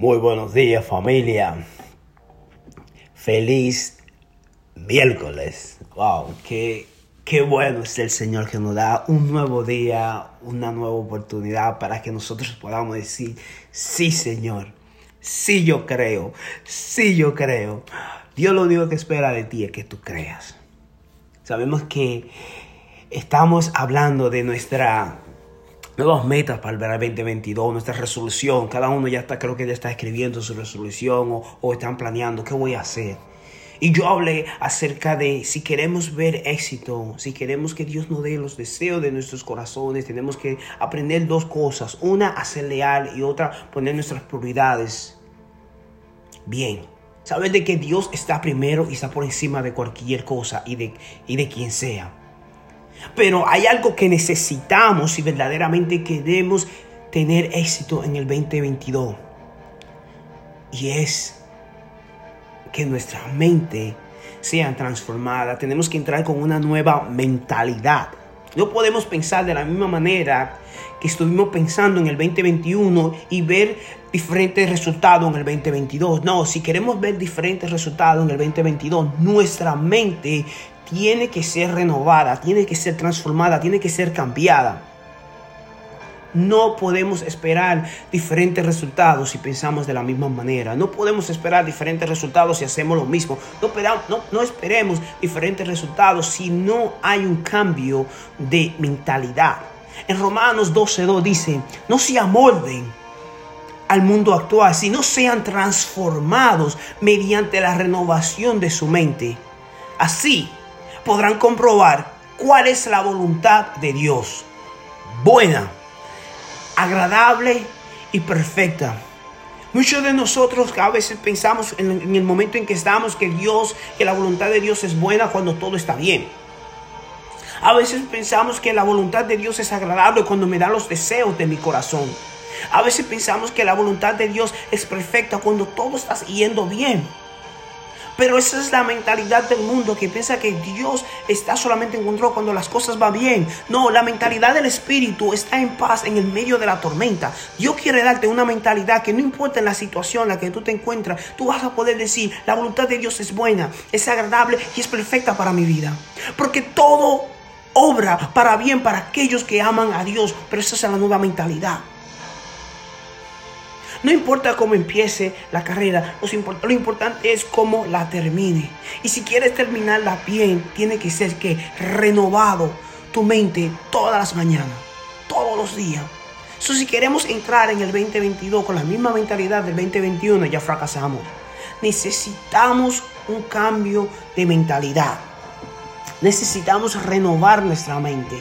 Muy buenos días familia. Feliz miércoles. Wow, qué, qué bueno es el Señor que nos da un nuevo día, una nueva oportunidad para que nosotros podamos decir, sí Señor, sí yo creo, sí yo creo. Dios lo único que espera de ti es que tú creas. Sabemos que estamos hablando de nuestra nuevas metas para el 2022, nuestra resolución. Cada uno ya está, creo que ya está escribiendo su resolución o, o, están planeando qué voy a hacer. Y yo hablé acerca de si queremos ver éxito, si queremos que Dios nos dé los deseos de nuestros corazones, tenemos que aprender dos cosas. Una, a ser leal y otra, poner nuestras prioridades bien. Saber de que Dios está primero y está por encima de cualquier cosa y de, y de quien sea. Pero hay algo que necesitamos si verdaderamente queremos tener éxito en el 2022. Y es que nuestra mente sea transformada. Tenemos que entrar con una nueva mentalidad. No podemos pensar de la misma manera que estuvimos pensando en el 2021 y ver diferentes resultados en el 2022. No, si queremos ver diferentes resultados en el 2022, nuestra mente tiene que ser renovada, tiene que ser transformada, tiene que ser cambiada. No podemos esperar diferentes resultados si pensamos de la misma manera. No podemos esperar diferentes resultados si hacemos lo mismo. No, no, no esperemos diferentes resultados si no hay un cambio de mentalidad. En Romanos 12.2 dice, no se amolden al mundo actual, sino sean transformados mediante la renovación de su mente. Así podrán comprobar cuál es la voluntad de Dios. Buena, agradable y perfecta. Muchos de nosotros a veces pensamos en, el momento en que estamos que Dios, que la voluntad de Dios es buena cuando todo está bien. A veces pensamos que la voluntad de Dios es agradable cuando me da los deseos de mi corazón. A veces pensamos que la voluntad de Dios es perfecta cuando todo está yendo bien. Pero esa es la mentalidad del mundo que piensa que Dios está solamente en control cuando las cosas van bien. No, la mentalidad del Espíritu está en paz en el medio de la tormenta. Dios quiere darte una mentalidad que no importa en la situación en la que tú te encuentras, tú vas a poder decir, la voluntad de Dios es buena, es agradable y es perfecta para mi vida. Porque todo obra para bien para aquellos que aman a Dios. Pero esa es la nueva mentalidad. No importa cómo empiece la carrera, lo importante es cómo la termine. Y si quieres terminarla bien, tiene que ser que renovado tu mente todas las mañanas, todos los días. So, si queremos entrar en el 2022 con la misma mentalidad del 2021, ya fracasamos. Necesitamos un cambio de mentalidad. Necesitamos renovar nuestra mente.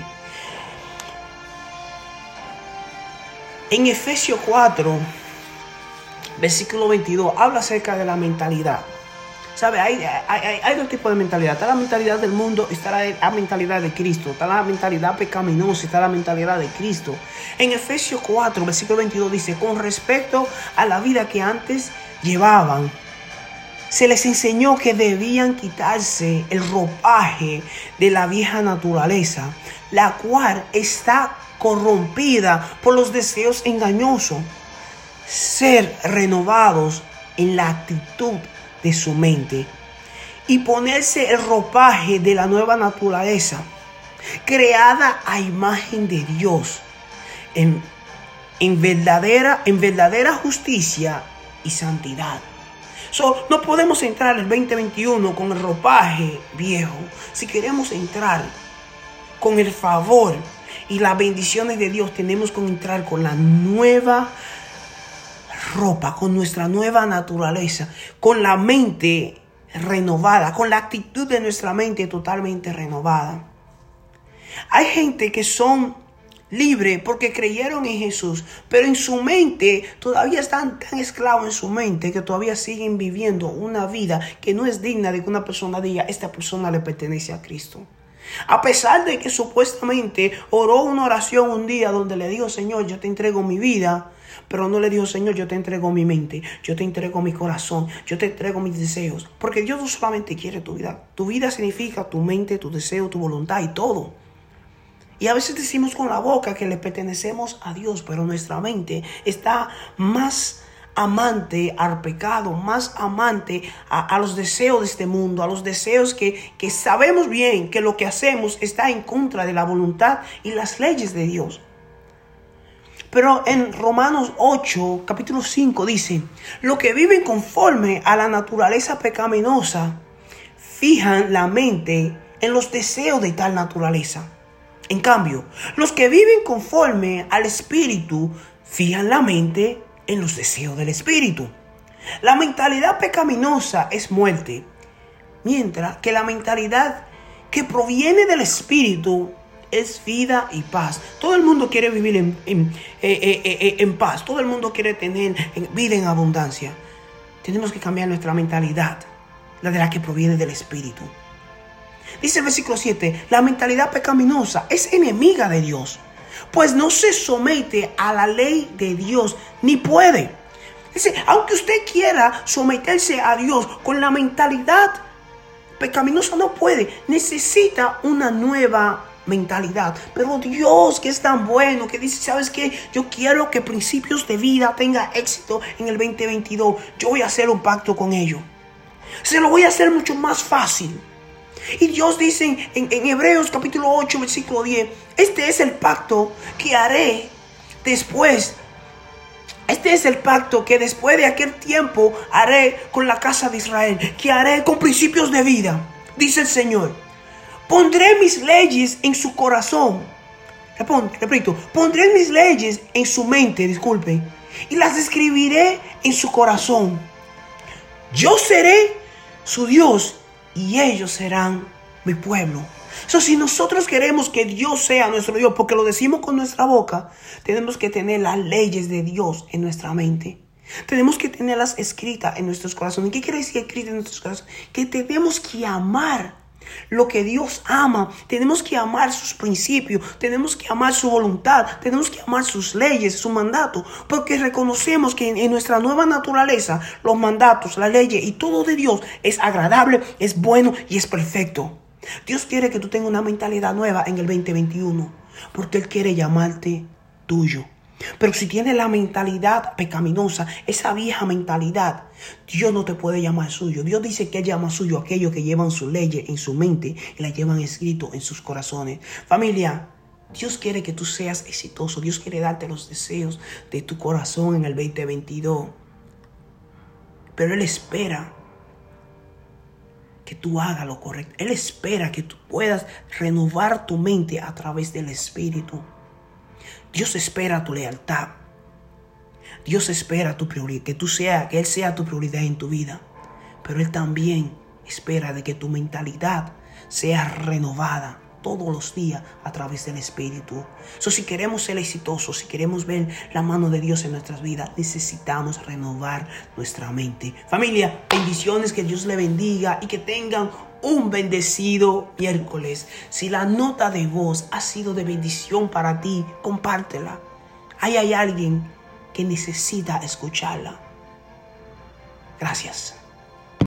En Efesios 4, versículo 22, habla acerca de la mentalidad. ¿Sabe? Hay, hay, dos tipos de mentalidad. Está la mentalidad del mundo, está la, mentalidad de Cristo. Está la mentalidad pecaminosa, está la mentalidad de Cristo. En Efesios 4, versículo 22 dice, con respecto a la vida que antes llevaban, se les enseñó que debían quitarse el ropaje de la vieja naturaleza, la cual está corrompida por los deseos engañosos ser renovados en la actitud de su mente y ponerse el ropaje de la nueva naturaleza, creada a imagen de Dios, en, en verdadera, en verdadera justicia y santidad. So, no podemos entrar el 2021 con el ropaje viejo. Si queremos entrar con el favor y las bendiciones de Dios, tenemos que entrar con la nueva ropa, con nuestra nueva naturaleza, con la mente renovada, con la actitud de nuestra mente totalmente renovada. Hay gente que son libres porque creyeron en Jesús, pero en su mente todavía están tan esclavos en su mente que todavía siguen viviendo una vida que no es digna de que una persona diga, esta persona le pertenece a Cristo. A pesar de que supuestamente oró una oración un día donde le dijo, Señor, yo te entrego mi vida, pero no le dijo, Señor, yo te entrego mi mente, yo te entrego mi corazón, yo te entrego mis deseos. Porque Dios no solamente quiere tu vida. Tu vida significa tu mente, tu deseo, tu voluntad y todo. Y a veces decimos con la boca que le pertenecemos a Dios, pero nuestra mente está más amante al pecado, más amante a, los deseos de este mundo, a los deseos que, que sabemos bien que lo que hacemos está en contra de la voluntad y las leyes de Dios. Pero en Romanos 8, capítulo 5 dice, lo que viven conforme a la naturaleza pecaminosa, fijan la mente en los deseos de tal naturaleza. En cambio, los que viven conforme al Espíritu, fijan la mente en los deseos del Espíritu. La mentalidad pecaminosa es muerte, mientras que la mentalidad que proviene del Espíritu es vida y paz. Todo el mundo quiere vivir en, en, eh, eh, eh, paz. Todo el mundo quiere tener vida en abundancia. Tenemos que cambiar nuestra mentalidad, la de la que proviene del Espíritu. Dice el versículo 7, la mentalidad pecaminosa es enemiga de Dios, pues no se somete a la ley de Dios, ni puede. Dice, aunque usted quiera someterse a Dios con la mentalidad pecaminosa, no puede. Necesita una nueva mentalidad. Pero Dios que es tan bueno, que dice, ¿sabes qué? Yo quiero que principios de vida tenga éxito en el 2022. Yo voy a hacer un pacto con ellos. Se lo voy a hacer mucho más fácil. Y Dios dice en, en, Hebreos capítulo 8, versículo 10, este es el pacto que haré después. Este es el pacto que después de aquel tiempo haré con la casa de Israel, que haré con principios de vida, dice el Señor. Pondré mis leyes en su corazón. Repito, pondré mis leyes en su mente, disculpe, y las escribiré en su corazón. Yo seré su Dios y ellos serán mi pueblo. So, si nosotros queremos que Dios sea nuestro Dios, porque lo decimos con nuestra boca, tenemos que tener las leyes de Dios en nuestra mente. Tenemos que tenerlas escritas en nuestros corazones. ¿Qué quiere decir escritas en nuestros corazones? Que tenemos que amar lo que Dios ama. Tenemos que amar sus principios, tenemos que amar su voluntad, tenemos que amar sus leyes, su mandato, porque reconocemos que en, nuestra nueva naturaleza los mandatos, la ley y todo de Dios es agradable, es bueno y es perfecto. Dios quiere que tú tengas una mentalidad nueva en el 2021, porque Él quiere llamarte tuyo. Pero si tienes la mentalidad pecaminosa, esa vieja mentalidad, Dios no te puede llamar suyo. Dios dice que llama suyo a aquellos que llevan su ley en su mente y la llevan escrito en sus corazones. Familia, Dios quiere que tú seas exitoso. Dios quiere darte los deseos de tu corazón en el 2022. Pero Él espera que tú hagas lo correcto. Él espera que tú puedas renovar tu mente a través del Espíritu. Dios espera tu lealtad. Dios espera tu prioridad, que tú sea, que Él sea tu prioridad en tu vida. Pero Él también espera de que tu mentalidad sea renovada todos los días a través del Espíritu. So, si queremos ser exitosos, si queremos ver la mano de Dios en nuestras vidas, necesitamos renovar nuestra mente. Familia, bendiciones, que Dios le bendiga y que tengan un bendecido miércoles. Si la nota de voz ha sido de bendición para ti, compártela. Ahí hay alguien que necesita escucharla. Gracias.